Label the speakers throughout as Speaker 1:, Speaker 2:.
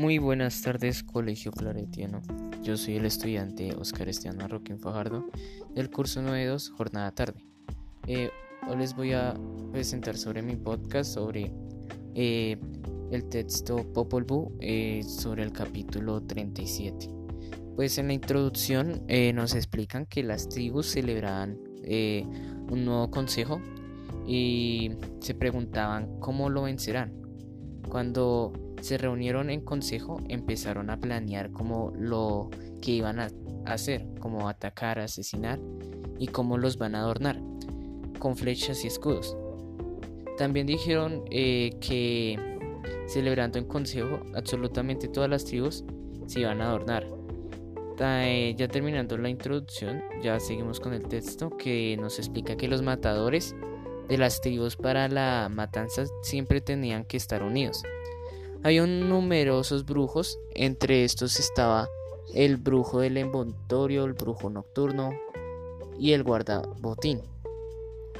Speaker 1: Muy buenas tardes, Colegio Claretiano. Yo soy el estudiante Oscar Esteban Marroquín Fajardo del curso 92, Jornada Tarde. Eh, hoy les voy a presentar sobre mi podcast sobre eh, el texto Popol Vuh eh, sobre el capítulo 37. Pues en la introducción nos explican que las tribus celebraban un nuevo consejo y se preguntaban cómo lo vencerán. Cuando se reunieron en consejo, empezaron a planear cómo lo que iban a hacer, cómo atacar, asesinar y cómo los van a adornar con flechas y escudos. También dijeron eh, que celebrando en consejo, absolutamente todas las tribus se iban a adornar. Eh, ya terminando la introducción, ya seguimos con el texto que nos explica que los matadores de las tribus para la matanza siempre tenían que estar unidos. Había numerosos brujos, entre estos estaba el brujo del envoltorio, el brujo nocturno y el guardabotín.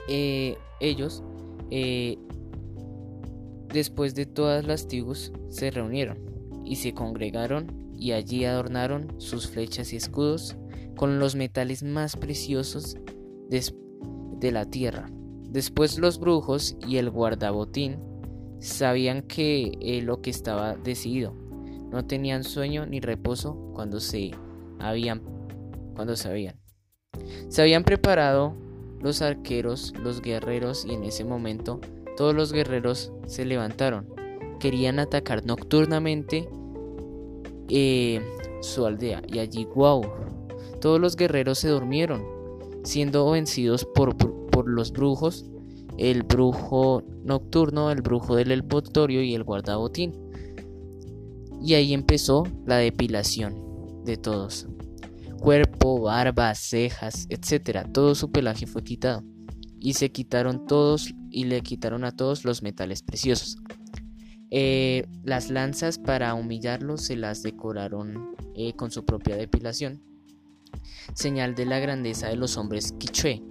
Speaker 1: Eh, ellos, eh, después de todas las tribus, se reunieron y se congregaron y allí adornaron sus flechas y escudos con los metales más preciosos de la tierra. Después los brujos y el guardabotín Sabían que eh, lo que estaba decidido. No tenían sueño ni reposo cuando se habían cuando sabían. Se habían preparado los arqueros, los guerreros y en ese momento todos los guerreros se levantaron. Querían atacar nocturnamente eh, su aldea y allí, wow, todos los guerreros se durmieron, siendo vencidos por, por los brujos el brujo nocturno, el brujo del envoltorio y el guardabotín. Y ahí empezó la depilación de todos. Cuerpo, barba, cejas, etc. Todo su pelaje fue quitado. Y se quitaron todos y le quitaron a todos los metales preciosos. Eh, las lanzas para humillarlos se las decoraron eh, con su propia depilación. Señal de la grandeza de los hombres quichue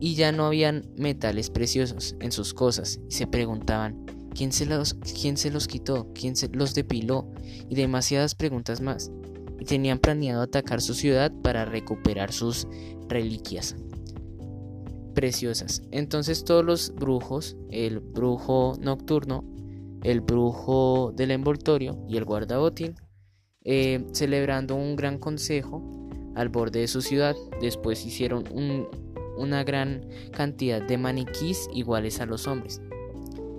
Speaker 1: y ya no habían metales preciosos en sus cosas y se preguntaban quién se los, quién se los quitó, quién se los depiló y demasiadas preguntas más. Y tenían planeado atacar su ciudad para recuperar sus reliquias preciosas. Entonces todos los brujos, el brujo nocturno, el brujo del envoltorio y el guardabotín, eh, celebrando un gran consejo al borde de su ciudad, después hicieron un una gran cantidad de maniquís iguales a los hombres.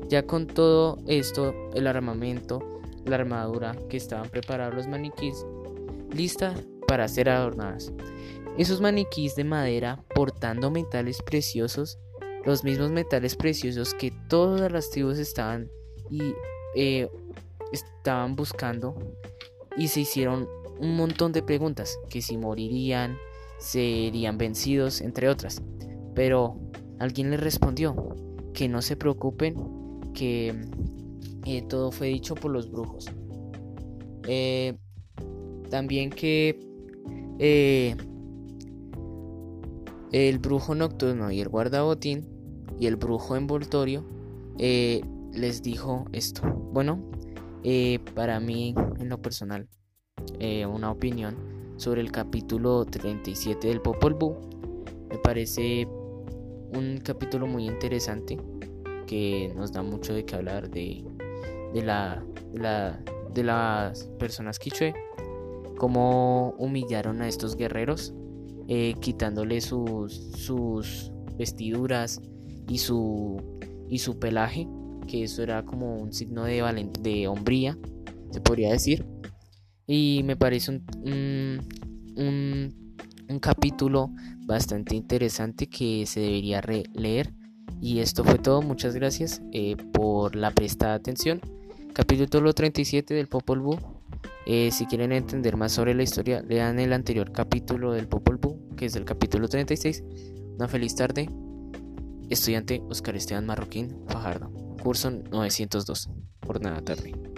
Speaker 1: Ya con todo esto, el armamento, la armadura que estaban preparados los maniquís, lista para ser adornadas. Esos maniquís de madera portando metales preciosos, los mismos metales preciosos que todas las tribus estaban y eh, estaban buscando y se hicieron un montón de preguntas, que si morirían, serían vencidos, entre otras. Pero alguien le respondió que no se preocupen, que eh, todo fue dicho por los brujos. Eh, también que eh, el brujo nocturno y el guardabotín y el brujo envoltorio les dijo esto. Bueno, para mí en lo personal, una opinión sobre el capítulo 37 del Popol Vuh. Me parece un capítulo muy interesante que nos da mucho de qué hablar de, de, la, de, las personas quichue, cómo humillaron a estos guerreros, eh, quitándole sus, sus vestiduras y su, y su pelaje, que eso era como un signo de, de hombría, se podría decir. Y me parece un, un, capítulo bastante interesante que se debería leer. Y esto fue todo, muchas gracias eh, por la prestada atención. Capítulo 37 del Popol Vuh. Eh, si quieren entender más sobre la historia, lean el anterior capítulo del Popol Vuh, que es el capítulo 36. Una feliz tarde. Estudiante Oscar Esteban Marroquín Fajardo. Curso 902. Jornada tarde.